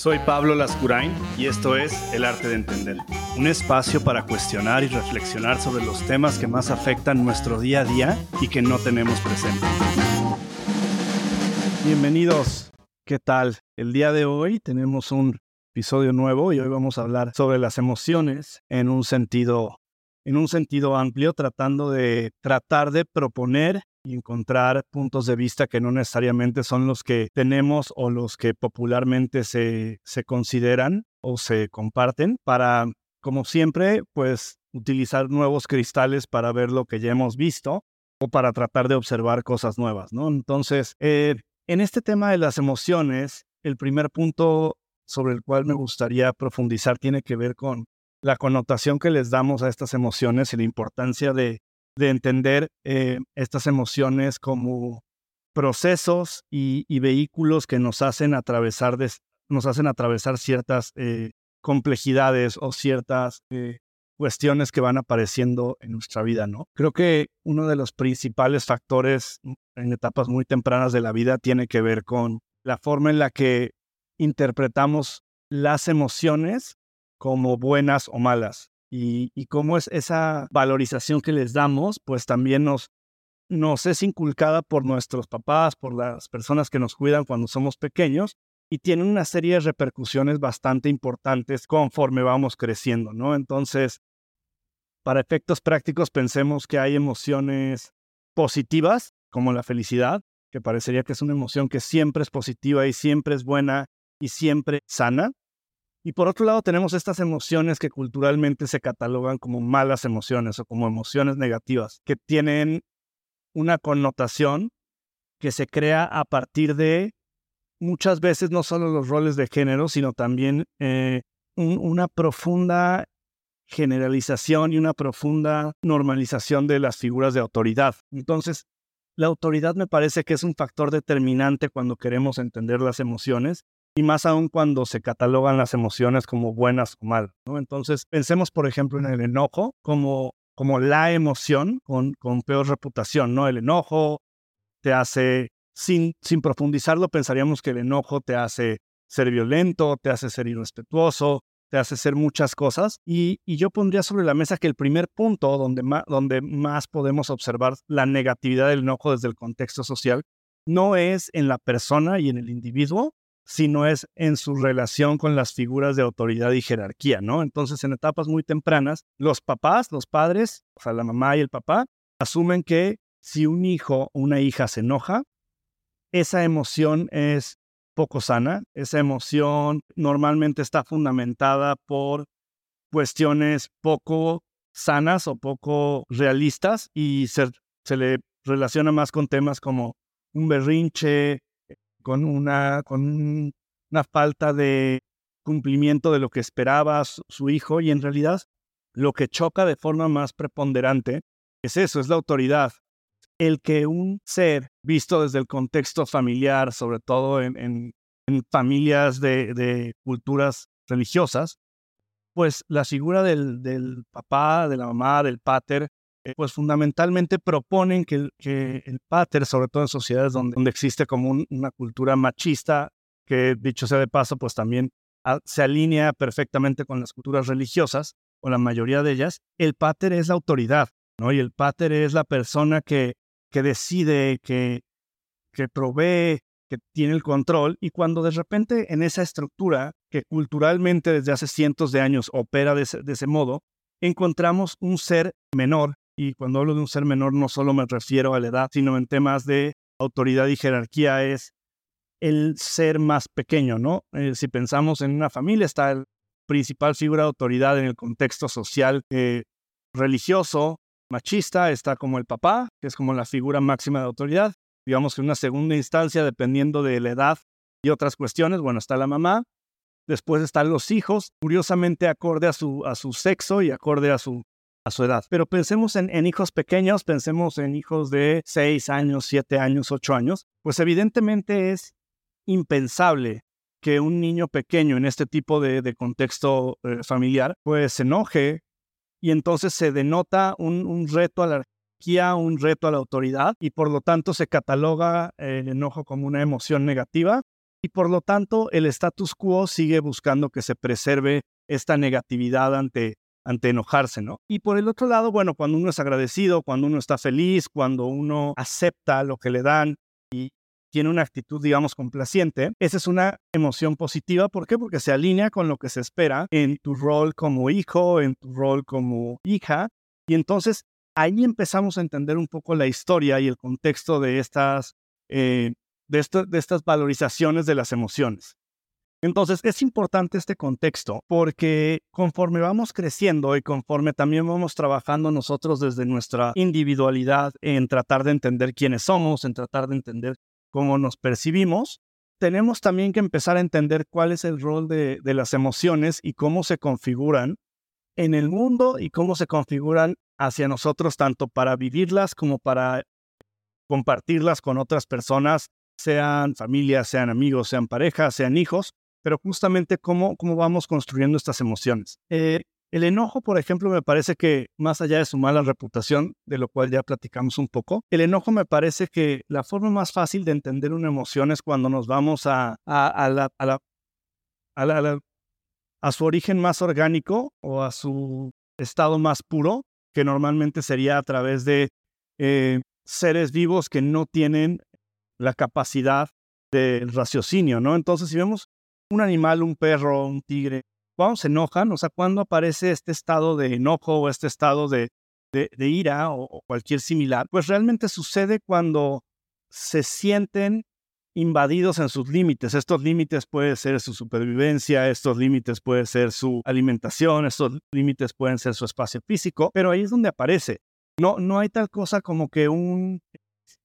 Soy Pablo Lascurain y esto es El Arte de Entender, un espacio para cuestionar y reflexionar sobre los temas que más afectan nuestro día a día y que no tenemos presente. Bienvenidos, ¿qué tal? El día de hoy tenemos un episodio nuevo y hoy vamos a hablar sobre las emociones en un sentido en un sentido amplio, tratando de tratar de proponer y encontrar puntos de vista que no necesariamente son los que tenemos o los que popularmente se, se consideran o se comparten para, como siempre, pues utilizar nuevos cristales para ver lo que ya hemos visto o para tratar de observar cosas nuevas, ¿no? Entonces, eh, en este tema de las emociones, el primer punto sobre el cual me gustaría profundizar tiene que ver con la connotación que les damos a estas emociones y la importancia de de entender eh, estas emociones como procesos y, vehículos que nos hacen atravesar, nos hacen atravesar ciertas eh, complejidades o ciertas eh, cuestiones que van apareciendo en nuestra vida, ¿no? Creo que uno de los principales factores en etapas muy tempranas de la vida tiene que ver con la forma en la que interpretamos las emociones como buenas o malas y, cómo es esa valorización que les damos, pues también nos, es inculcada por nuestros papás, por las personas que nos cuidan cuando somos pequeños y tiene una serie de repercusiones bastante importantes conforme vamos creciendo, ¿no? Entonces, para efectos prácticos, pensemos que hay emociones positivas, como la felicidad, que parecería que es una emoción que siempre es positiva y siempre es buena y siempre sana. Y por otro lado tenemos estas emociones que culturalmente se catalogan como malas emociones o como emociones negativas, que tienen una connotación que se crea a partir de muchas veces no solo los roles de género, sino también eh, una profunda generalización y una profunda normalización de las figuras de autoridad. Entonces, la autoridad me parece que es un factor determinante cuando queremos entender las emociones y más aún cuando se catalogan las emociones como buenas o malas. ¿no? Entonces, pensemos, por ejemplo, en el enojo como, como la emoción con, con peor reputación, ¿no? El enojo te hace, sin, sin profundizarlo, pensaríamos que el enojo te hace ser violento, te hace ser irrespetuoso, te hace ser muchas cosas. Y, y, yo pondría sobre la mesa que el primer punto donde más, donde más podemos observar la negatividad del enojo desde el contexto social no es en la persona y en el individuo, sino es en su relación con las figuras de autoridad y jerarquía, ¿no? Entonces, en etapas muy tempranas, los papás, los padres, o sea, la mamá y el papá, asumen que si un hijo o una hija se enoja, esa emoción es poco sana, esa emoción normalmente está fundamentada por cuestiones poco sanas o poco realistas y se, se le relaciona más con temas como un berrinche, con una, con una falta de cumplimiento de lo que esperaba su, hijo y en realidad lo que choca de forma más preponderante es eso, es la autoridad. El que un ser visto desde el contexto familiar, sobre todo en, en, familias de, de, culturas religiosas, pues la figura del, del, papá, de la mamá, del pater, pues fundamentalmente proponen que, que, el pater, sobre todo en sociedades donde, donde existe como una cultura machista, que dicho sea de paso, pues también se alinea perfectamente con las culturas religiosas, o la mayoría de ellas, el pater es la autoridad, ¿no? Y el pater es la persona que, que decide, que, que provee, que tiene el control, y cuando de repente en esa estructura, que culturalmente desde hace cientos de años opera de ese modo, encontramos un ser menor y cuando hablo de un ser menor no solo me refiero a la edad, sino en temas de autoridad y jerarquía es el ser más pequeño, ¿no? Eh, si pensamos en una familia, está el principal figura de autoridad en el contexto social eh, religioso, machista, está como el papá, que es como la figura máxima de autoridad. Digamos que en una segunda instancia, dependiendo de la edad y otras cuestiones, bueno, está la mamá, después están los hijos, curiosamente acorde a su, a su sexo y acorde a su a su edad. Pero pensemos en, hijos pequeños, pensemos en hijos de 6 años, 7 años, 8 años, pues evidentemente es impensable que un niño pequeño en este tipo de, contexto eh, familiar pues se enoje y entonces se denota un, reto a la jerarquía, un reto a la autoridad y por lo tanto se cataloga el enojo como una emoción negativa y por lo tanto el status quo sigue buscando que se preserve esta negatividad ante, ante enojarse, ¿no? Y por el otro lado, bueno, cuando uno es agradecido, cuando uno está feliz, cuando uno acepta lo que le dan y tiene una actitud, digamos, complaciente, esa es una emoción positiva. ¿Por qué? Porque se alinea con lo que se espera en tu rol como hijo, en tu rol como hija. Y entonces ahí empezamos a entender un poco la historia y el contexto de estas eh, de, de estas valorizaciones de las emociones. Entonces, es importante este contexto porque conforme vamos creciendo y conforme también vamos trabajando nosotros desde nuestra individualidad en tratar de entender quiénes somos, en tratar de entender cómo nos percibimos, tenemos también que empezar a entender cuál es el rol de, de las emociones y cómo se configuran en el mundo y cómo se configuran hacia nosotros, tanto para vivirlas como para compartirlas con otras personas sean familias, sean amigos, sean parejas, sean hijos, pero justamente cómo, cómo vamos construyendo estas emociones. Eh, el enojo, por ejemplo, me parece que más allá de su mala reputación, de lo cual ya platicamos un poco, el enojo me parece que la forma más fácil de entender una emoción es cuando nos vamos a, a, la, a, la, a, su origen más orgánico o a su estado más puro, que normalmente sería a través de eh, seres vivos que no tienen la capacidad del raciocinio, ¿no? Entonces, si vemos un animal, un perro, un tigre, cuando se enojan, o sea, cuando aparece este estado de enojo o este estado de, ira o, cualquier similar, pues realmente sucede cuando se sienten invadidos en sus límites. Estos límites pueden ser su supervivencia, estos límites pueden ser su alimentación, estos límites pueden ser su espacio físico, pero ahí es donde aparece. No, no hay tal cosa como que un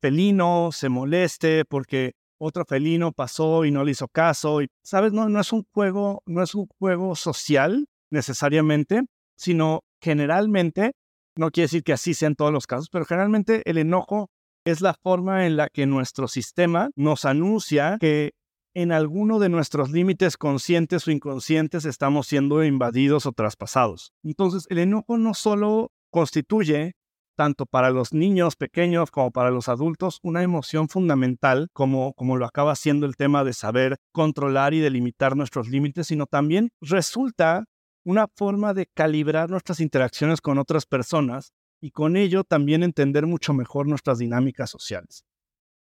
felino se moleste porque otro felino pasó y no le hizo caso. Y, ¿Sabes? No, no es un juego, no es un juego social necesariamente, sino generalmente, no quiere decir que así sea en todos los casos, pero generalmente el enojo es la forma en la que nuestro sistema nos anuncia que en alguno de nuestros límites conscientes o inconscientes estamos siendo invadidos o traspasados. Entonces, el enojo no solo constituye tanto para los niños pequeños como para los adultos, una emoción fundamental, como, como lo acaba siendo el tema de saber controlar y delimitar nuestros límites, sino también resulta una forma de calibrar nuestras interacciones con otras personas y con ello también entender mucho mejor nuestras dinámicas sociales.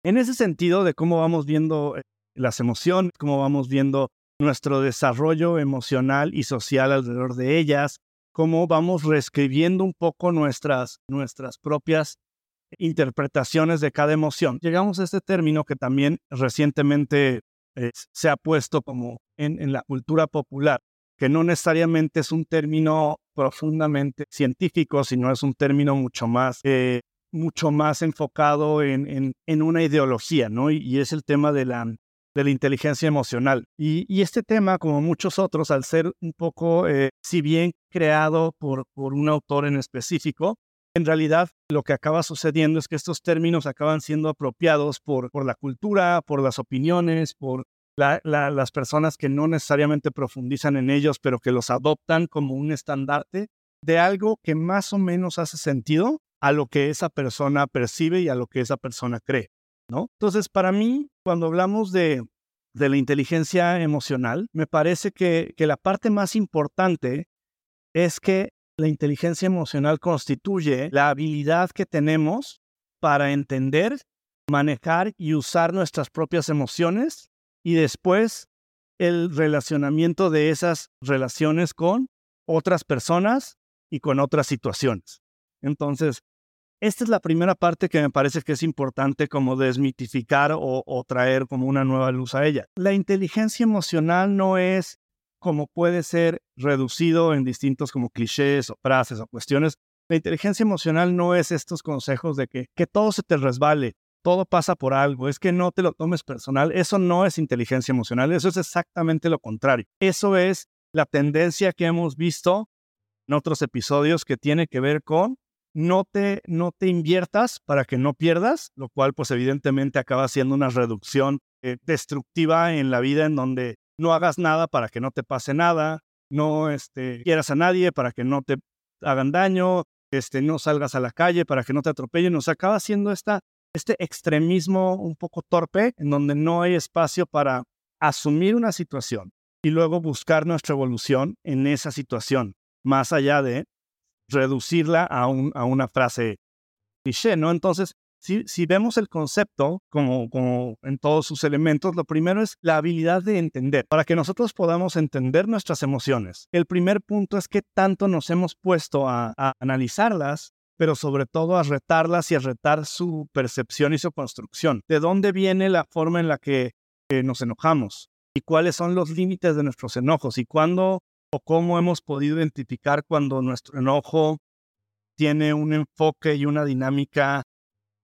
En ese sentido de cómo vamos viendo eh, las emociones, cómo vamos viendo nuestro desarrollo emocional y social alrededor de ellas, cómo vamos reescribiendo un poco nuestras, nuestras propias interpretaciones de cada emoción. Llegamos a este término que también recientemente eh, se ha puesto como en, la cultura popular, que no necesariamente es un término profundamente científico, sino es un término mucho más, eh, mucho más enfocado en, en, una ideología, ¿no? y, es el tema de la de la inteligencia emocional. Y, este tema, como muchos otros, al ser un poco, eh, si bien creado por, por un autor en específico, en realidad lo que acaba sucediendo es que estos términos acaban siendo apropiados por, por la cultura, por las opiniones, por las personas que no necesariamente profundizan en ellos, pero que los adoptan como un estandarte de algo que más o menos hace sentido a lo que esa persona percibe y a lo que esa persona cree. ¿No? Entonces, para mí, cuando hablamos de, la inteligencia emocional, me parece que, que la parte más importante es que la inteligencia emocional constituye la habilidad que tenemos para entender, manejar y usar nuestras propias emociones y después el relacionamiento de esas relaciones con otras personas y con otras situaciones. Entonces, esta es la primera parte que me parece que es importante como desmitificar o, traer como una nueva luz a ella. La inteligencia emocional no es como puede ser reducido en distintos como clichés o frases o cuestiones. La inteligencia emocional no es estos consejos de que, que todo se te resbale, todo pasa por algo, es que no te lo tomes personal. Eso no es inteligencia emocional, eso es exactamente lo contrario. Eso es la tendencia que hemos visto en otros episodios que tiene que ver con no te, no te inviertas para que no pierdas, lo cual pues evidentemente acaba siendo una reducción eh, destructiva en la vida en donde no hagas nada para que no te pase nada, no este, quieras a nadie para que no te hagan daño, este, no salgas a la calle para que no te atropellen, nos acaba siendo esta, este extremismo un poco torpe en donde no hay espacio para asumir una situación y luego buscar nuestra evolución en esa situación, más allá de reducirla a, a una frase cliché, ¿no? Entonces, si, vemos el concepto como, como en todos sus elementos, lo primero es la habilidad de entender. Para que nosotros podamos entender nuestras emociones, el primer punto es qué tanto nos hemos puesto a, analizarlas pero sobre todo a retarlas y a retar su percepción y su construcción. ¿De dónde viene la forma en la que nos enojamos? ¿Y cuáles son los límites de nuestros enojos? ¿Y cuándo o cómo hemos podido identificar cuando nuestro enojo tiene un enfoque y una dinámica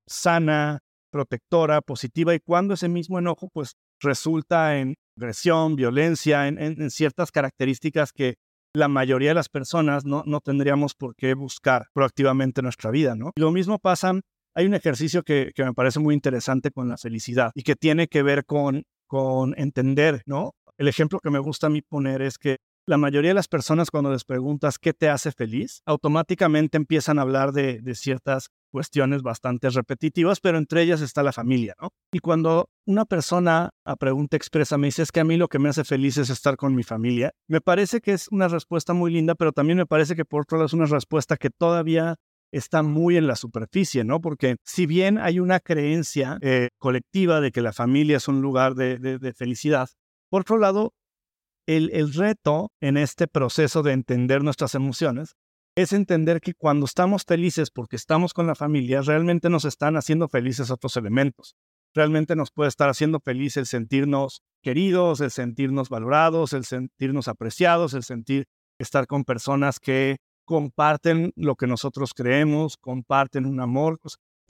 sana, protectora, positiva, y cuando ese mismo enojo pues resulta en agresión, violencia, en, ciertas características que la mayoría de las personas no, no tendríamos por qué buscar proactivamente en nuestra vida, ¿no? lo mismo pasa, hay un ejercicio que, que, me parece muy interesante con la felicidad y que tiene que ver con, con entender, ¿no? El ejemplo que me gusta a mí poner es que la mayoría de las personas cuando les preguntas qué te hace feliz, automáticamente empiezan a hablar de, ciertas cuestiones bastante repetitivas, pero entre ellas está la familia, ¿no? Y cuando una persona a pregunta expresa me dice es que a mí lo que me hace feliz es estar con mi familia, me parece que es una respuesta muy linda, pero también me parece que por otro lado es una respuesta que todavía está muy en la superficie, ¿no? Porque si bien hay una creencia eh, colectiva de que la familia es un lugar de, felicidad, por otro lado, el, reto en este proceso de entender nuestras emociones es entender que cuando estamos felices porque estamos con la familia, realmente nos están haciendo felices otros elementos. Realmente nos puede estar haciendo feliz el sentirnos queridos, el sentirnos valorados, el sentirnos apreciados, el sentir estar con personas que comparten lo que nosotros creemos, comparten un amor,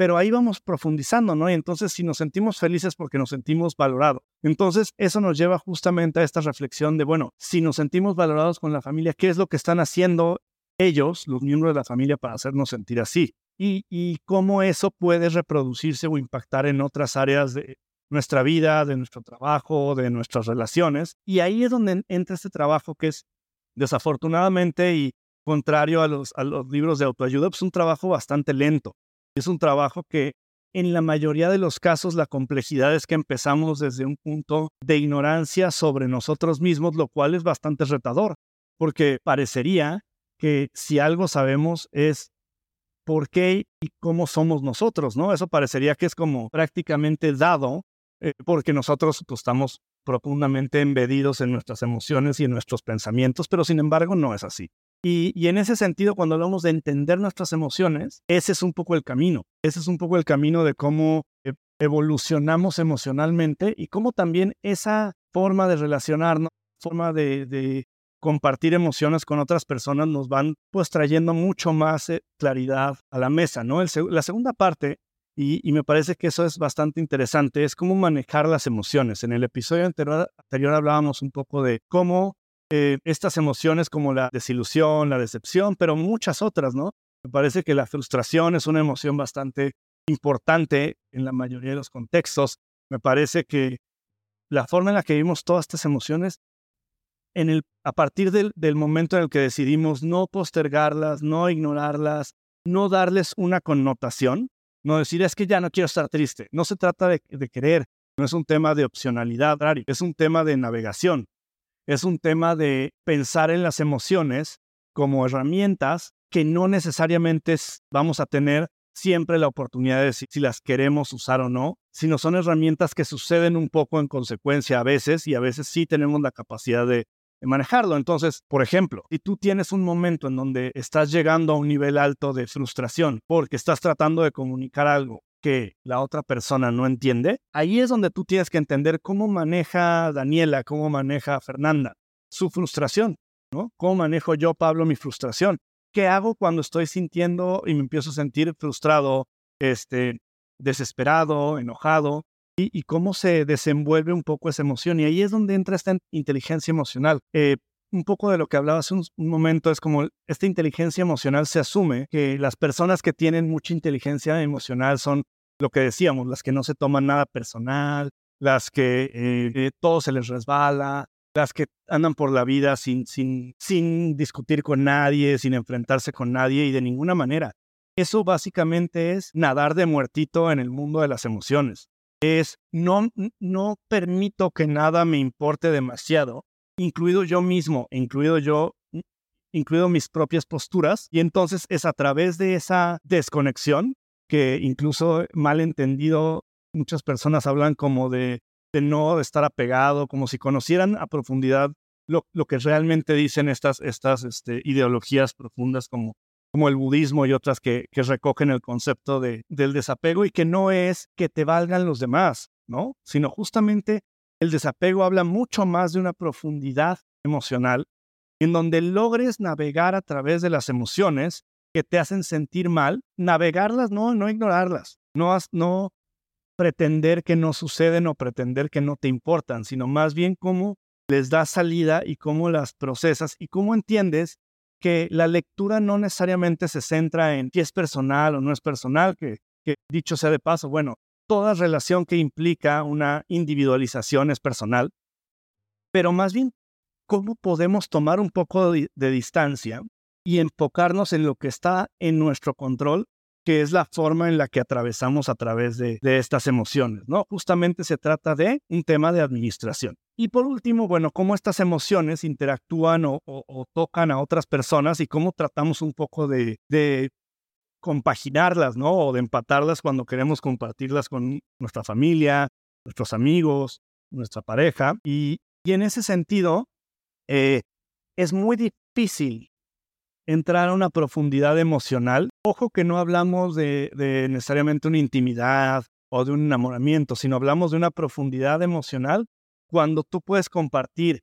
pero ahí vamos profundizando, ¿no? Y entonces si nos sentimos felices porque nos sentimos valorados, entonces eso nos lleva justamente a esta reflexión de, bueno, si nos sentimos valorados con la familia, ¿qué es lo que están haciendo ellos, los miembros de la familia, para hacernos sentir así. Y, cómo eso puede reproducirse o impactar en otras áreas de nuestra vida, de nuestro trabajo, de nuestras relaciones. Y ahí es donde entra este trabajo que es desafortunadamente y contrario a los, libros de autoayuda, pues un trabajo bastante lento. Es un trabajo que en la mayoría de los casos la complejidad es que empezamos desde un punto de ignorancia sobre nosotros mismos, lo cual es bastante retador, porque parecería que si algo sabemos es por qué y cómo somos nosotros, ¿no? Eso parecería que es como prácticamente dado eh, porque nosotros pues, estamos profundamente embedidos en nuestras emociones y en nuestros pensamientos, pero sin embargo no es así. Y, en ese sentido, cuando hablamos de entender nuestras emociones, ese es un poco el camino. Ese es un poco el camino de cómo eh, evolucionamos emocionalmente y cómo también esa forma de relacionarnos, forma de compartir emociones con otras personas nos van pues trayendo mucho más eh, claridad a la mesa, ¿no? la segunda parte, y, me parece que eso es bastante interesante, es cómo manejar las emociones. En el episodio anterior, hablábamos un poco de cómo eh, estas emociones como la desilusión, la decepción, pero muchas otras, ¿no? Me parece que la frustración es una emoción bastante importante en la mayoría de los contextos. Me parece que la forma en la que vivimos todas estas emociones en el, a partir del, momento en el que decidimos no postergarlas, no ignorarlas, no darles una connotación, no decir es que ya no quiero estar triste. No se trata de, de querer, no es un tema de opcionalidad, es un tema de navegación, es un tema de pensar en las emociones como herramientas que no necesariamente vamos a tener siempre la oportunidad de decir si las queremos usar o no, sino son herramientas que suceden un poco en consecuencia a veces y a veces sí tenemos la capacidad de, manejarlo. Entonces, por ejemplo, si tú tienes un momento en donde estás llegando a un nivel alto de frustración porque estás tratando de comunicar algo que la otra persona no entiende, ahí es donde tú tienes que entender cómo maneja Daniela, cómo maneja Fernanda su frustración, ¿no? ¿Cómo manejo yo, Pablo, mi frustración? ¿Qué hago cuando estoy sintiendo y me empiezo a sentir frustrado, este, desesperado, enojado? y, cómo se desenvuelve un poco esa emoción. Y ahí es donde entra esta inteligencia emocional. Eh, un poco de lo que hablaba hace un, momento es como esta inteligencia emocional se asume que las personas que tienen mucha inteligencia emocional son lo que decíamos, las que no se toman nada personal, las que eh, eh, todo se les resbala, las que andan por la vida sin, sin, sin discutir con nadie, sin enfrentarse con nadie y de ninguna manera. Eso básicamente es nadar de muertito en el mundo de las emociones es no, no permito que nada me importe demasiado, incluido yo mismo, incluido yo, incluido mis propias posturas. Y entonces es a través de esa desconexión que incluso mal entendido muchas personas hablan como de, de no estar apegado, como si conocieran a profundidad lo, que realmente dicen estas, estas este, ideologías profundas como, como el budismo y otras que, recogen el concepto de, del desapego y que no es que te valgan los demás, ¿no? Sino justamente el desapego habla mucho más de una profundidad emocional en donde logres navegar a través de las emociones que te hacen sentir mal, navegarlas, no, no ignorarlas, no, no pretender que no suceden o pretender que no te importan, sino más bien cómo les das salida y cómo las procesas y cómo entiendes que la lectura no necesariamente se centra en si es personal o no es personal, que, que dicho sea de paso, bueno, toda relación que implica una individualización es personal, pero más bien cómo podemos tomar un poco de, distancia y enfocarnos en lo que está en nuestro control que es la forma en la que atravesamos a través de, estas emociones, ¿no? Justamente se trata de un tema de administración. Y por último, bueno, cómo estas emociones interactúan o, tocan a otras personas y cómo tratamos un poco de, compaginarlas, ¿no? O de empatarlas cuando queremos compartirlas con nuestra familia, nuestros amigos, nuestra pareja. Y, en ese sentido, eh, es muy difícil entrar a una profundidad emocional. Ojo que no hablamos de, necesariamente una intimidad o de un enamoramiento, sino hablamos de una profundidad emocional cuando tú puedes compartir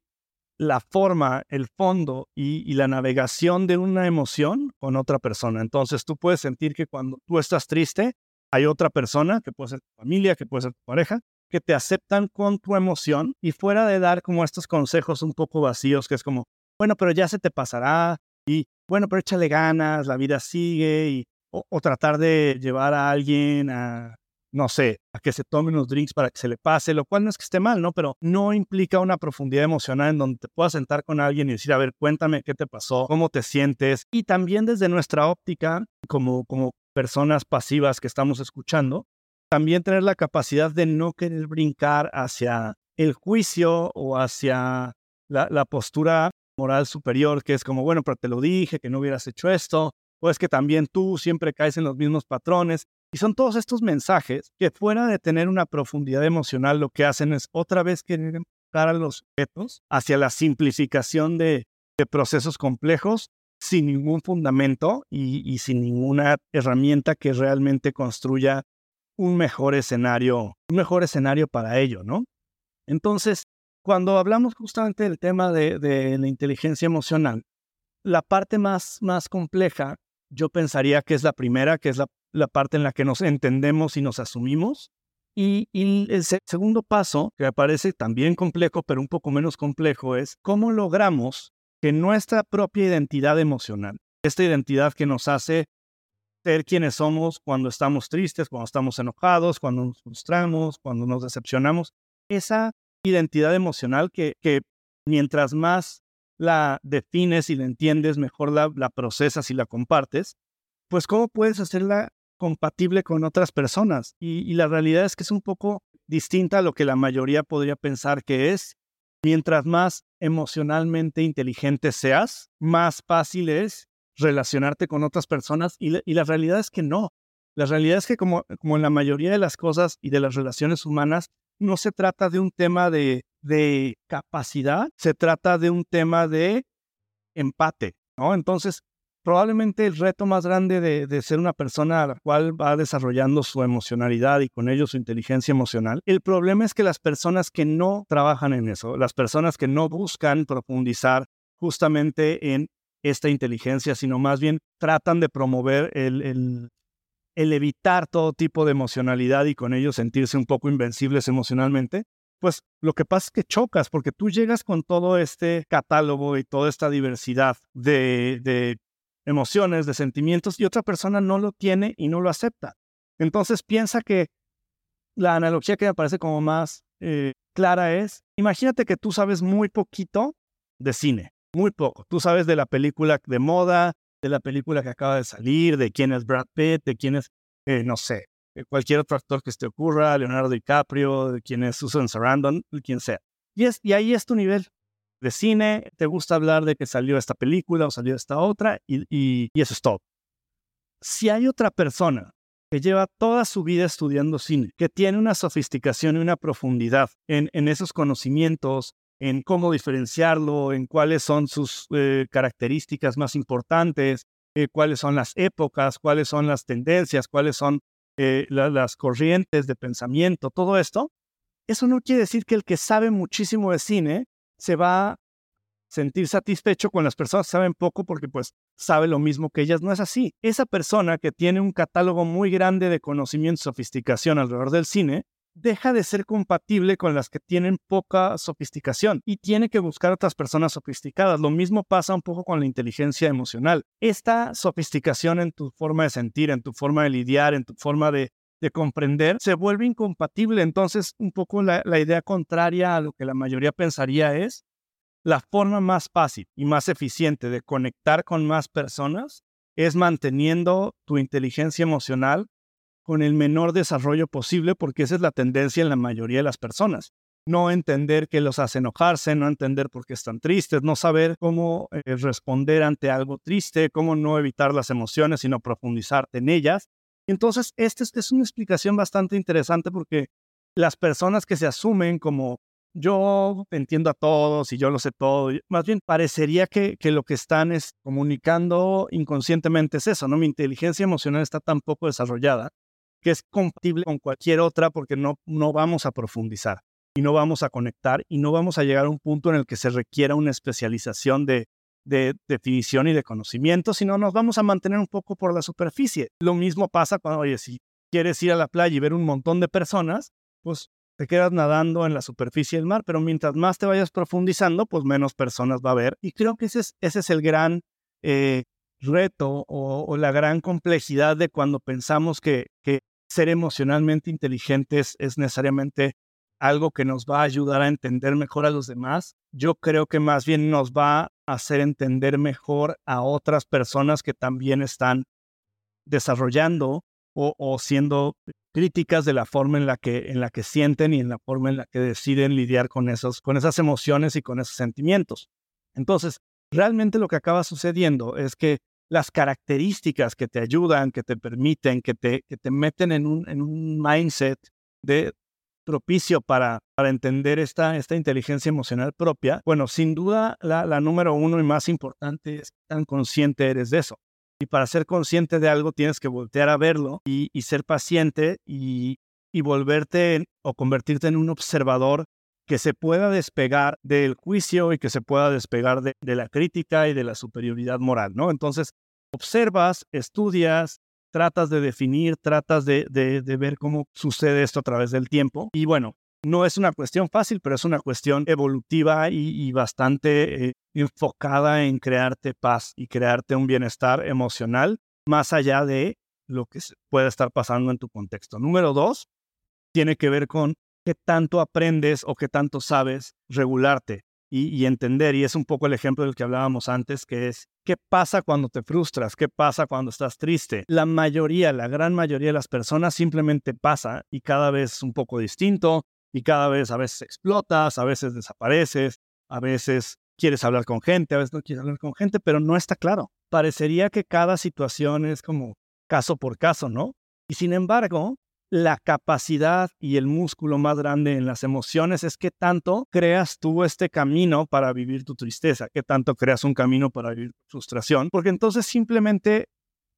la forma, el fondo y, la navegación de una emoción con otra persona. Entonces tú puedes sentir que cuando tú estás triste, hay otra persona, que puede ser tu familia, que puede ser tu pareja, que te aceptan con tu emoción y fuera de dar como estos consejos un poco vacíos, que es como, bueno, pero ya se te pasará y bueno, pero échale ganas, la vida sigue, y, o, tratar de llevar a alguien a, no sé, a que se tome unos drinks para que se le pase, lo cual no es que esté mal, ¿no? Pero no implica una profundidad emocional en donde te puedas sentar con alguien y decir, a ver, cuéntame qué te pasó, cómo te sientes. Y también desde nuestra óptica, como, como personas pasivas que estamos escuchando, también tener la capacidad de no querer brincar hacia el juicio o hacia la, la postura moral superior, que es como, bueno, pero te lo dije, que no hubieras hecho esto, o es que también tú siempre caes en los mismos patrones. Y son todos estos mensajes que fuera de tener una profundidad emocional, lo que hacen es otra vez querer empujar a los sujetos hacia la simplificación de, procesos complejos sin ningún fundamento y, sin ninguna herramienta que realmente construya un mejor escenario, un mejor escenario para ello, ¿no? Entonces, cuando hablamos justamente del tema de, la inteligencia emocional, la parte más, más compleja, yo pensaría que es la primera, que es la, parte en la que nos entendemos y nos asumimos. Y, el segundo paso, que me parece también complejo, pero un poco menos complejo, es cómo logramos que nuestra propia identidad emocional, esta identidad que nos hace ser quienes somos cuando estamos tristes, cuando estamos enojados, cuando nos frustramos, cuando nos decepcionamos, esa identidad emocional que, que mientras más la defines y la entiendes, mejor la, la procesas y la compartes, pues cómo puedes hacerla compatible con otras personas. Y, la realidad es que es un poco distinta a lo que la mayoría podría pensar que es. Mientras más emocionalmente inteligente seas, más fácil es relacionarte con otras personas y, y la realidad es que no. La realidad es que como, como en la mayoría de las cosas y de las relaciones humanas, no se trata de un tema de, capacidad, se trata de un tema de empate, ¿no? Entonces, probablemente el reto más grande de, ser una persona a la cual va desarrollando su emocionalidad y con ello su inteligencia emocional, el problema es que las personas que no trabajan en eso, las personas que no buscan profundizar justamente en esta inteligencia, sino más bien tratan de promover el, el evitar todo tipo de emocionalidad y con ello sentirse un poco invencibles emocionalmente, pues lo que pasa es que chocas porque tú llegas con todo este catálogo y toda esta diversidad de, emociones, de sentimientos y otra persona no lo tiene y no lo acepta. Entonces piensa que la analogía que me parece como más eh, clara es, imagínate que tú sabes muy poquito de cine, muy poco. Tú sabes de la película de moda, de la película que acaba de salir, de quién es Brad Pitt, de quién es, eh, no sé, eh, cualquier otro actor que te ocurra, Leonardo DiCaprio, quien es Susan Sarandon, quien sea. Y, es, y ahí es tu nivel de cine, te gusta hablar de que salió esta película o salió esta otra, y, y, eso es todo. Si hay otra persona que lleva toda su vida estudiando cine, que tiene una sofisticación y una profundidad en, en esos conocimientos, en cómo diferenciarlo, en cuáles son sus eh, características más importantes, eh, cuáles son las épocas, cuáles son las tendencias, cuáles son eh, las corrientes de pensamiento, todo esto. Eso no quiere decir que el que sabe muchísimo de cine se va a sentir satisfecho con las personas que saben poco porque pues sabe lo mismo que ellas. No es así. Esa persona que tiene un catálogo muy grande de conocimiento y sofisticación alrededor del cine, deja de ser compatible con las que tienen poca sofisticación y tiene que buscar otras personas sofisticadas. Lo mismo pasa un poco con la inteligencia emocional. Esta sofisticación en tu forma de sentir, en tu forma de lidiar, en tu forma de, comprender, se vuelve incompatible. Entonces, un poco la idea contraria a lo que la mayoría pensaría es, la forma más fácil y más eficiente de conectar con más personas es manteniendo tu inteligencia emocional con el menor desarrollo posible, porque esa es la tendencia en la mayoría de las personas. No entender qué los hace enojarse, no entender por qué están tristes, no saber cómo eh, responder ante algo triste, cómo no evitar las emociones, sino profundizarte en ellas. Entonces, esta es una explicación bastante interesante porque las personas que se asumen como yo entiendo a todos y yo lo sé todo. Más bien parecería que, lo que están es comunicando inconscientemente es eso, ¿no? Mi inteligencia emocional está tan poco desarrollada que es compatible con cualquier otra porque no, no vamos a profundizar y no vamos a conectar y no vamos a llegar a un punto en el que se requiera una especialización de, de definición y de conocimiento, sino nos vamos a mantener un poco por la superficie. Lo mismo pasa cuando, oye, si quieres ir a la playa y ver un montón de personas, pues te quedas nadando en la superficie del mar, pero mientras más te vayas profundizando, pues menos personas va a haber. Y creo que ese es, ese es el gran eh, reto o, la gran complejidad de cuando pensamos que, que ser emocionalmente inteligentes es necesariamente algo que nos va a ayudar a entender mejor a los demás. Yo creo que más bien nos va a hacer entender mejor a otras personas que también están desarrollando o, siendo críticas de la forma en la, que, en la que sienten y en la forma en la que deciden lidiar con, esos, con esas emociones y con esos sentimientos. Entonces, realmente lo que acaba sucediendo es que las características que te ayudan, que te permiten, que te, que te meten en un, en un mindset de propicio para, para entender esta, esta inteligencia emocional propia, bueno, sin duda la, la número uno y más importante es tan consciente eres de eso. Y para ser consciente de algo tienes que voltear a verlo y, ser paciente y, volverte o convertirte en un observador que se pueda despegar del juicio y que se pueda despegar de, la crítica y de la superioridad moral, ¿no? Entonces, observas, estudias, tratas de definir, tratas de, de, ver cómo sucede esto a través del tiempo. Y bueno, no es una cuestión fácil, pero es una cuestión evolutiva y, bastante eh, enfocada en crearte paz y crearte un bienestar emocional más allá de lo que puede estar pasando en tu contexto. Número dos, tiene que ver con qué tanto aprendes o qué tanto sabes regularte y, entender. Y es un poco el ejemplo del que hablábamos antes, que es qué pasa cuando te frustras, qué pasa cuando estás triste. La mayoría, la gran mayoría de las personas simplemente pasa y cada vez un poco distinto y cada vez a veces explotas, a veces desapareces, a veces quieres hablar con gente, a veces no quieres hablar con gente, pero no está claro. Parecería que cada situación es como caso por caso, ¿no? Y sin embargo, la capacidad y el músculo más grande en las emociones es que tanto creas tú este camino para vivir tu tristeza, que tanto creas un camino para vivir tu frustración, porque entonces simplemente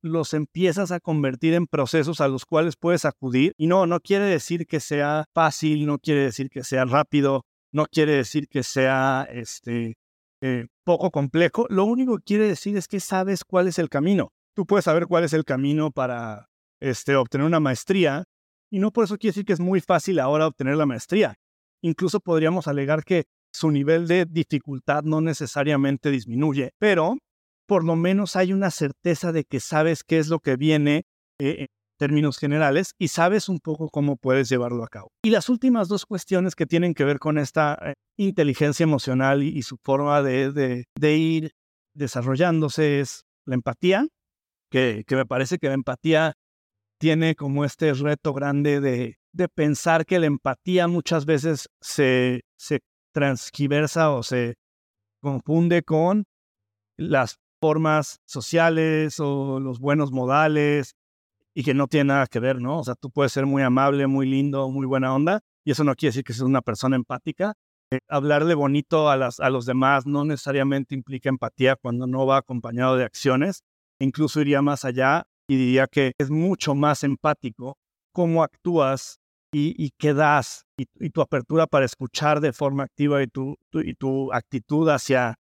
los empiezas a convertir en procesos a los cuales puedes acudir. Y no, no quiere decir que sea fácil, no quiere decir que sea rápido, no quiere decir que sea este, eh, poco complejo. Lo único que quiere decir es que sabes cuál es el camino. Tú puedes saber cuál es el camino para este, obtener una maestría y no por eso quiere decir que es muy fácil ahora obtener la maestría. Incluso podríamos alegar que su nivel de dificultad no necesariamente disminuye, pero por lo menos hay una certeza de que sabes qué es lo que viene eh, en términos generales y sabes un poco cómo puedes llevarlo a cabo. Y las últimas dos cuestiones que tienen que ver con esta eh, inteligencia emocional y, su forma de, ir desarrollándose es la empatía, que, que me parece que la empatía tiene como este reto grande de, pensar que la empatía muchas veces se, se transgiversa o se confunde con las formas sociales o los buenos modales y que no tiene nada que ver, ¿no? O sea, tú puedes ser muy amable, muy lindo, muy buena onda y eso no quiere decir que seas una persona empática. Eh, hablarle bonito a los demás no necesariamente implica empatía cuando no va acompañado de acciones. Incluso iría más allá y diría que es mucho más empático cómo actúas y, qué das y, tu apertura para escuchar de forma activa y tu, actitud hacia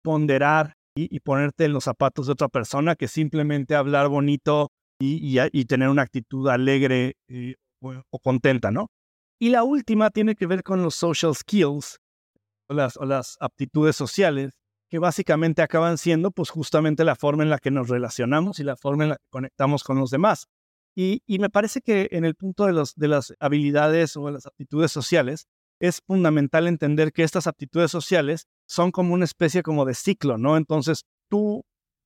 ponderar y, ponerte en los zapatos de otra persona que simplemente hablar bonito y, tener una actitud alegre eh, o, contenta, ¿no? Y la última tiene que ver con los social skills o las aptitudes sociales, que básicamente acaban siendo pues justamente la forma en la que nos relacionamos y la forma en la que conectamos con los demás. Y, me parece que en el punto de, las habilidades o las aptitudes sociales, es fundamental entender que estas aptitudes sociales son como una especie como de ciclo, ¿no? Entonces, tú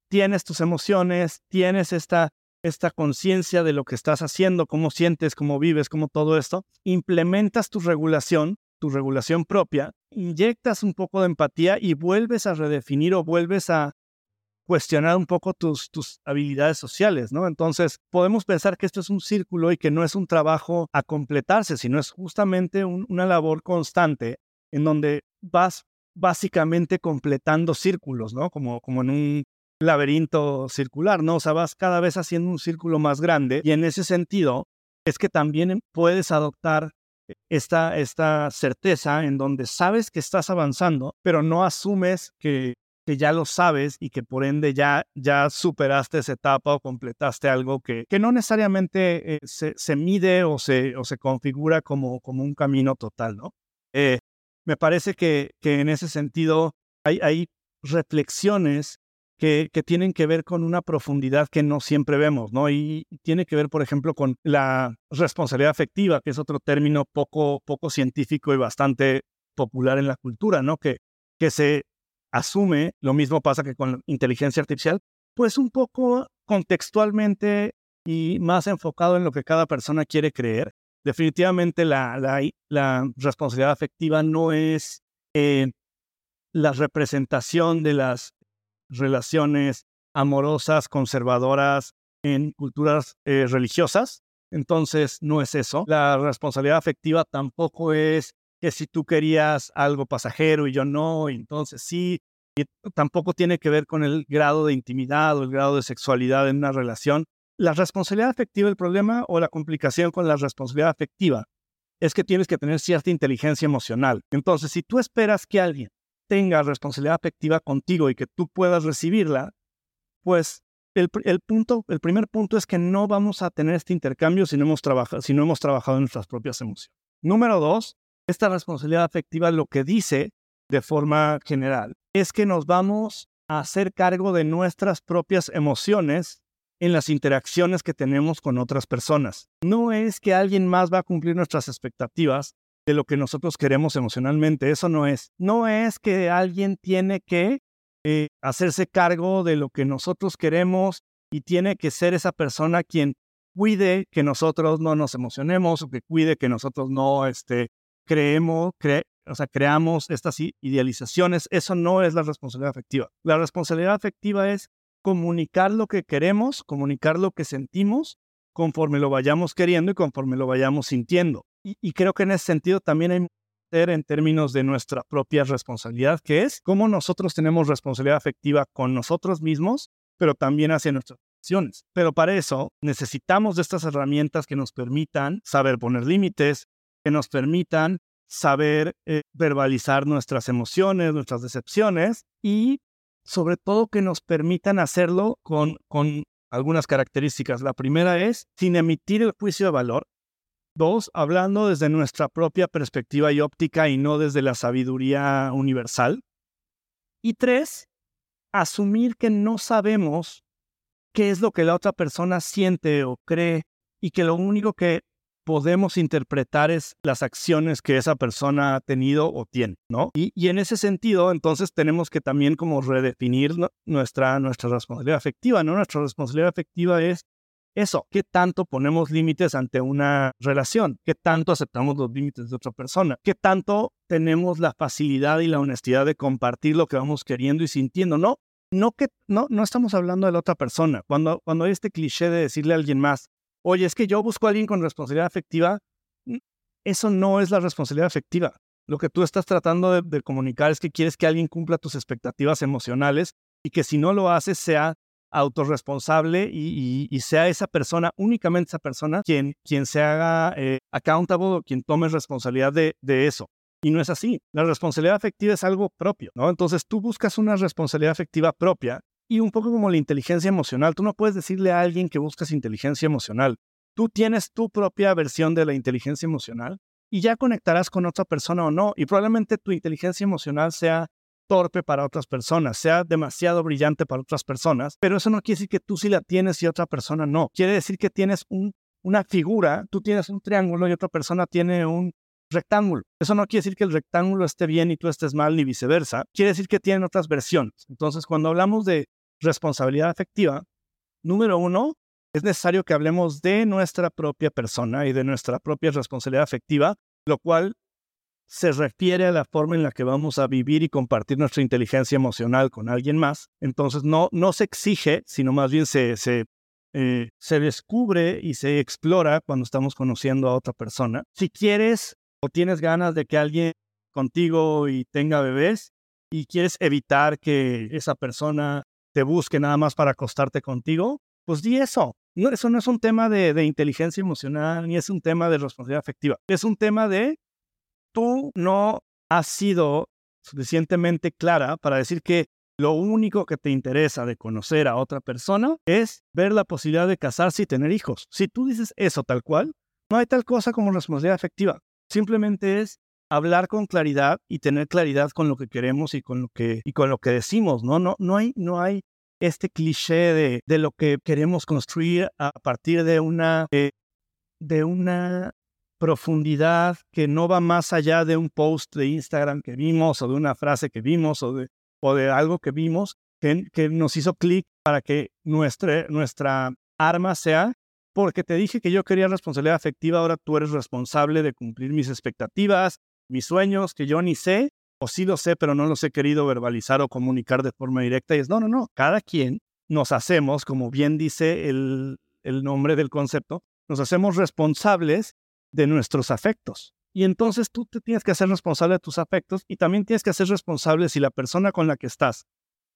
tienes tus emociones, tienes esta, esta conciencia de lo que estás haciendo, cómo sientes, cómo vives, cómo todo esto, implementas tu regulación, tu regulación propia, inyectas un poco de empatía y vuelves a redefinir o vuelves a, cuestionar un poco tus, tus habilidades sociales, ¿no? Entonces, podemos pensar que esto es un círculo y que no es un trabajo a completarse, sino es justamente una labor constante en donde vas básicamente completando círculos, ¿no? Como, como en un laberinto circular, ¿no? O sea, vas cada vez haciendo un círculo más grande y en ese sentido es que también puedes adoptar esta, esta certeza en donde sabes que estás avanzando, pero no asumes que que ya lo sabes y que por ende ya, ya superaste esa etapa o completaste algo que, que no necesariamente eh, se, se, mide o se, o se configura como, como un camino total, ¿no? Eh, me parece que, que en ese sentido hay, hay reflexiones que, tienen que ver con una profundidad que no siempre vemos, ¿no? Y tiene que ver, por ejemplo, con la responsabilidad afectiva, que es otro término poco, poco científico y bastante popular en la cultura, ¿no? Que, que se asume, lo mismo pasa que con inteligencia artificial, pues un poco contextualmente y más enfocado en lo que cada persona quiere creer. Definitivamente la, la, responsabilidad afectiva no es eh, la representación de las relaciones amorosas, conservadoras en culturas eh, religiosas. Entonces, no es eso. La responsabilidad afectiva tampoco es que si tú querías algo pasajero y yo no, entonces sí, y tampoco tiene que ver con el grado de intimidad o el grado de sexualidad en una relación. La responsabilidad afectiva, el problema o la complicación con la responsabilidad afectiva es que tienes que tener cierta inteligencia emocional. Entonces, si tú esperas que alguien tenga responsabilidad afectiva contigo y que tú puedas recibirla, pues el, punto, el primer punto es que no vamos a tener este intercambio si no hemos trabajado, si no hemos trabajado en nuestras propias emociones. Número dos, esta responsabilidad afectiva lo que dice de forma general es que nos vamos a hacer cargo de nuestras propias emociones en las interacciones que tenemos con otras personas. No es que alguien más va a cumplir nuestras expectativas de lo que nosotros queremos emocionalmente, eso no es. No es que alguien tiene que eh, hacerse cargo de lo que nosotros queremos y tiene que ser esa persona quien cuide que nosotros no nos emocionemos o que cuide que nosotros no este, creemos, o sea, creamos estas idealizaciones. Eso no es la responsabilidad afectiva. La responsabilidad afectiva es comunicar lo que queremos, comunicar lo que sentimos conforme lo vayamos queriendo y conforme lo vayamos sintiendo. Y, creo que en ese sentido también hay en términos de nuestra propia responsabilidad, que es cómo nosotros tenemos responsabilidad afectiva con nosotros mismos, pero también hacia nuestras acciones. Pero para eso necesitamos de estas herramientas que nos permitan saber poner límites, que nos permitan saber eh, verbalizar nuestras emociones, nuestras decepciones y sobre todo que nos permitan hacerlo con, con algunas características. La primera es sin emitir el juicio de valor. Dos, hablando desde nuestra propia perspectiva y óptica y no desde la sabiduría universal. Y tres, asumir que no sabemos qué es lo que la otra persona siente o cree y que lo único que podemos interpretar es las acciones que esa persona ha tenido o tiene, ¿no? Y, en ese sentido, entonces tenemos que también como redefinir nuestra, nuestra responsabilidad afectiva, ¿no? Nuestra responsabilidad afectiva es eso, qué tanto ponemos límites ante una relación, qué tanto aceptamos los límites de otra persona, qué tanto tenemos la facilidad y la honestidad de compartir lo que vamos queriendo y sintiendo, no, no que no, no estamos hablando de la otra persona. Cuando, cuando hay este cliché de decirle a alguien más, oye, es que yo busco a alguien con responsabilidad afectiva, eso no es la responsabilidad afectiva. Lo que tú estás tratando de, comunicar es que quieres que alguien cumpla tus expectativas emocionales y que si no lo haces sea autorresponsable y, sea esa persona, únicamente esa persona, quien, quien se haga eh, accountable o quien tome responsabilidad de, de eso. Y no es así. La responsabilidad afectiva es algo propio, ¿no? Entonces tú buscas una responsabilidad afectiva propia y un poco como la inteligencia emocional. Tú no puedes decirle a alguien que buscas inteligencia emocional. Tú tienes tu propia versión de la inteligencia emocional y ya conectarás con otra persona o no. Y probablemente tu inteligencia emocional sea torpe para otras personas, sea demasiado brillante para otras personas, pero eso no quiere decir que tú sí la tienes y otra persona no. Quiere decir que tienes un, una figura, tú tienes un triángulo y otra persona tiene un rectángulo. Eso no quiere decir que el rectángulo esté bien y tú estés mal ni viceversa. Quiere decir que tienen otras versiones. Entonces, cuando hablamos de responsabilidad afectiva, número uno, es necesario que hablemos de nuestra propia persona y de nuestra propia responsabilidad afectiva, lo cual se refiere a la forma en la que vamos a vivir y compartir nuestra inteligencia emocional con alguien más. Entonces no, no se exige, sino más bien se, se, eh, se descubre y se explora cuando estamos conociendo a otra persona. Si quieres o tienes ganas de que alguien contigo y tenga bebés y quieres evitar que esa persona te busque nada más para acostarte contigo, pues di eso. No, eso no es un tema de, inteligencia emocional, ni es un tema de responsabilidad afectiva. Es un tema de tú no has sido suficientemente clara para decir que lo único que te interesa de conocer a otra persona es ver la posibilidad de casarse y tener hijos. Si tú dices eso tal cual, no hay tal cosa como responsabilidad afectiva. Simplemente es hablar con claridad y tener claridad con lo que queremos y con lo que, y con lo que decimos, ¿no? No, no, hay, no hay este cliché de, de lo que queremos construir a partir de una, eh, de una profundidad que no va más allá de un post de Instagram que vimos o de una frase que vimos o de, o de algo que vimos que, que nos hizo clic para que nuestra, nuestra arma sea porque te dije que yo quería responsabilidad afectiva, ahora tú eres responsable de cumplir mis expectativas, mis sueños, que yo ni sé, o sí lo sé, pero no los he querido verbalizar o comunicar de forma directa. Y es, no, no, no, cada quien nos hacemos, como bien dice el, el nombre del concepto, nos hacemos responsables de nuestros afectos. Y entonces tú te tienes que hacer responsable de tus afectos y también tienes que hacer responsable si la persona con la que estás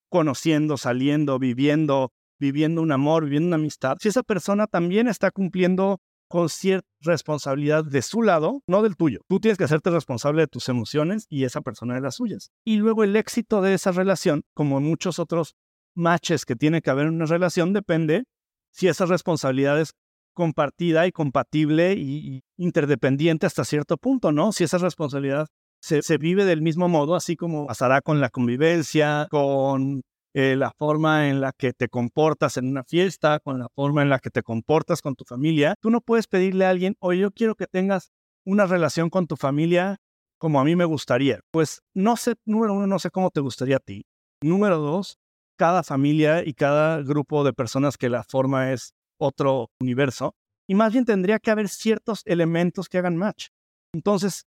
conociendo, saliendo, viviendo, viviendo un amor, viviendo una amistad, si esa persona también está cumpliendo con cierta responsabilidad de su lado, no del tuyo. Tú tienes que hacerte responsable de tus emociones y esa persona de las suyas. Y luego el éxito de esa relación, como en muchos otros matches que tiene que haber en una relación, depende si esa responsabilidad es compartida y compatible y, interdependiente hasta cierto punto, ¿no? Si esa responsabilidad se, vive del mismo modo, así como pasará con la convivencia, con eh, la forma en la que te comportas en una fiesta, con la forma en la que te comportas con tu familia. Tú no puedes pedirle a alguien, oye, yo quiero que tengas una relación con tu familia como a mí me gustaría. Pues no sé, número uno, no sé cómo te gustaría a ti. Número dos, cada familia y cada grupo de personas que la forma es otro universo. Y más bien tendría que haber ciertos elementos que hagan match. Entonces,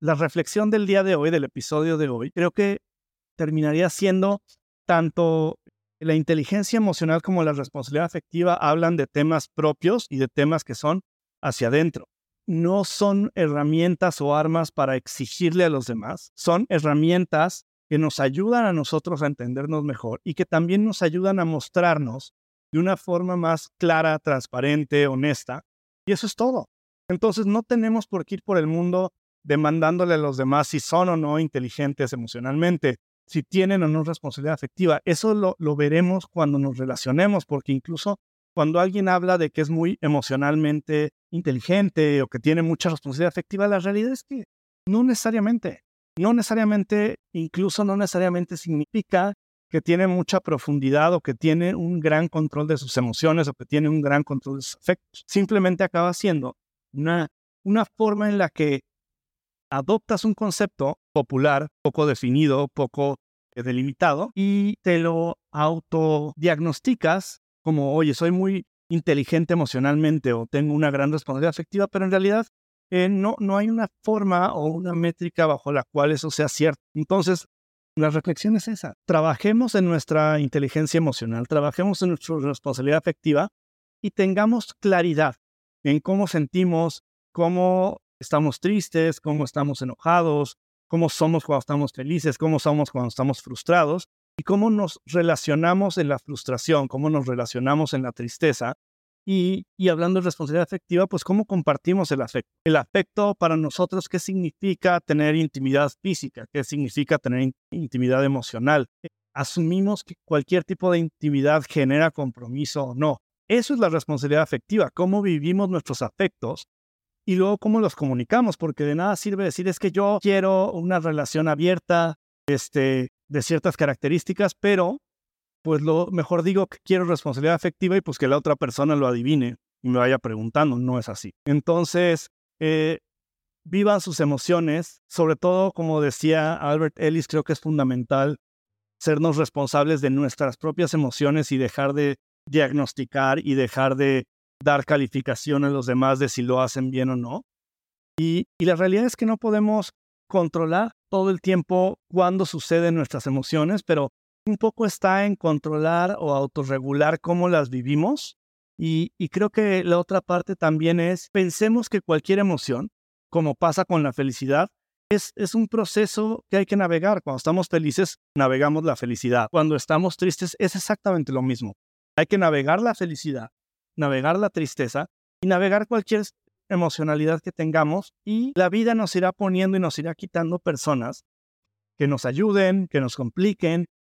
la reflexión del día de hoy, del episodio de hoy, creo que terminaría siendo tanto la inteligencia emocional como la responsabilidad afectiva hablan de temas propios y de temas que son hacia adentro. No son herramientas o armas para exigirle a los demás, son herramientas que nos ayudan a nosotros a entendernos mejor y que también nos ayudan a mostrarnos de una forma más clara, transparente, honesta. Y eso es todo. Entonces no tenemos por qué ir por el mundo demandándole a los demás si son o no inteligentes emocionalmente si tienen o no responsabilidad afectiva. Eso lo, lo veremos cuando nos relacionemos, porque incluso cuando alguien habla de que es muy emocionalmente inteligente o que tiene mucha responsabilidad afectiva, la realidad es que no necesariamente, no necesariamente, incluso no necesariamente significa que tiene mucha profundidad o que tiene un gran control de sus emociones o que tiene un gran control de sus afectos. Simplemente acaba siendo una, una forma en la que adoptas un concepto popular, poco definido, poco eh, delimitado, y te lo autodiagnosticas como, oye, soy muy inteligente emocionalmente o tengo una gran responsabilidad afectiva, pero en realidad eh, no, no hay una forma o una métrica bajo la cual eso sea cierto. Entonces, la reflexión es esa. Trabajemos en nuestra inteligencia emocional, trabajemos en nuestra responsabilidad afectiva y tengamos claridad en cómo sentimos, cómo estamos tristes, cómo estamos enojados, cómo somos cuando estamos felices, cómo somos cuando estamos frustrados y cómo nos relacionamos en la frustración, cómo nos relacionamos en la tristeza. Y, hablando de responsabilidad afectiva, pues cómo compartimos el afecto. El afecto para nosotros, ¿qué significa tener intimidad física? ¿Qué significa tener intimidad emocional? Asumimos que cualquier tipo de intimidad genera compromiso o no. Eso es la responsabilidad afectiva, cómo vivimos nuestros afectos y luego cómo los comunicamos, porque de nada sirve decir es que yo quiero una relación abierta, este, de ciertas características, pero pues lo mejor digo que quiero responsabilidad afectiva y pues que la otra persona lo adivine y me vaya preguntando, no es así. Entonces, eh, vivan sus emociones, sobre todo como decía Albert Ellis, creo que es fundamental sernos responsables de nuestras propias emociones y dejar de diagnosticar y dejar de dar calificación a los demás de si lo hacen bien o no. Y, y la realidad es que no podemos controlar todo el tiempo cuando suceden nuestras emociones, pero un poco está en controlar o autorregular cómo las vivimos. Y, creo que la otra parte también es, pensemos que cualquier emoción, como pasa con la felicidad, es, es un proceso que hay que navegar. Cuando estamos felices, navegamos la felicidad. Cuando estamos tristes, es exactamente lo mismo. Hay que navegar la felicidad, navegar la tristeza y navegar cualquier emocionalidad que tengamos y la vida nos irá poniendo y nos irá quitando personas que nos ayuden, que nos compliquen, que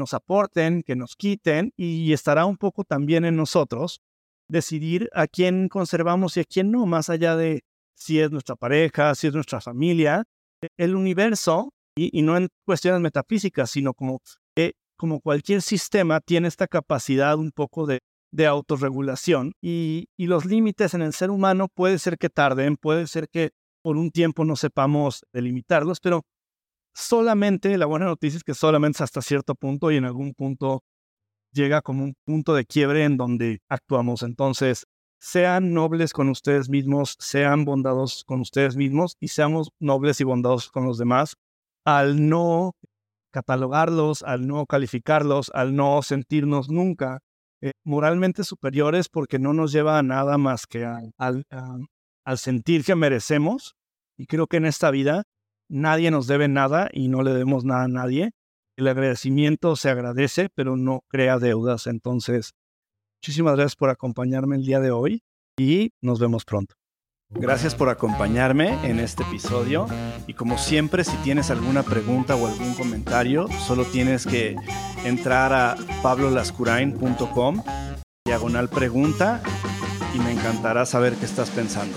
nos aporten, que nos quiten y estará un poco también en nosotros decidir a quién conservamos y a quién no, más allá de si es nuestra pareja, si es nuestra familia. El universo, y, no en cuestiones metafísicas, sino como, eh, como cualquier sistema, tiene esta capacidad un poco de de autorregulación y, los límites en el ser humano puede ser que tarden, puede ser que por un tiempo no sepamos delimitarlos, pero solamente, la buena noticia es que solamente es hasta cierto punto y en algún punto llega como un punto de quiebre en donde actuamos. Entonces, sean nobles con ustedes mismos, sean bondadosos con ustedes mismos y seamos nobles y bondadosos con los demás al no catalogarlos, al no calificarlos, al no sentirnos nunca eh, moralmente superiores porque no nos lleva a nada más que al sentir que merecemos. Y creo que en esta vida nadie nos debe nada y no le debemos nada a nadie. El agradecimiento se agradece, pero no crea deudas. Entonces, muchísimas gracias por acompañarme el día de hoy y nos vemos pronto. Gracias por acompañarme en este episodio y como siempre si tienes alguna pregunta o algún comentario solo tienes que entrar a pablolascurain.com diagonal pregunta y me encantará saber qué estás pensando.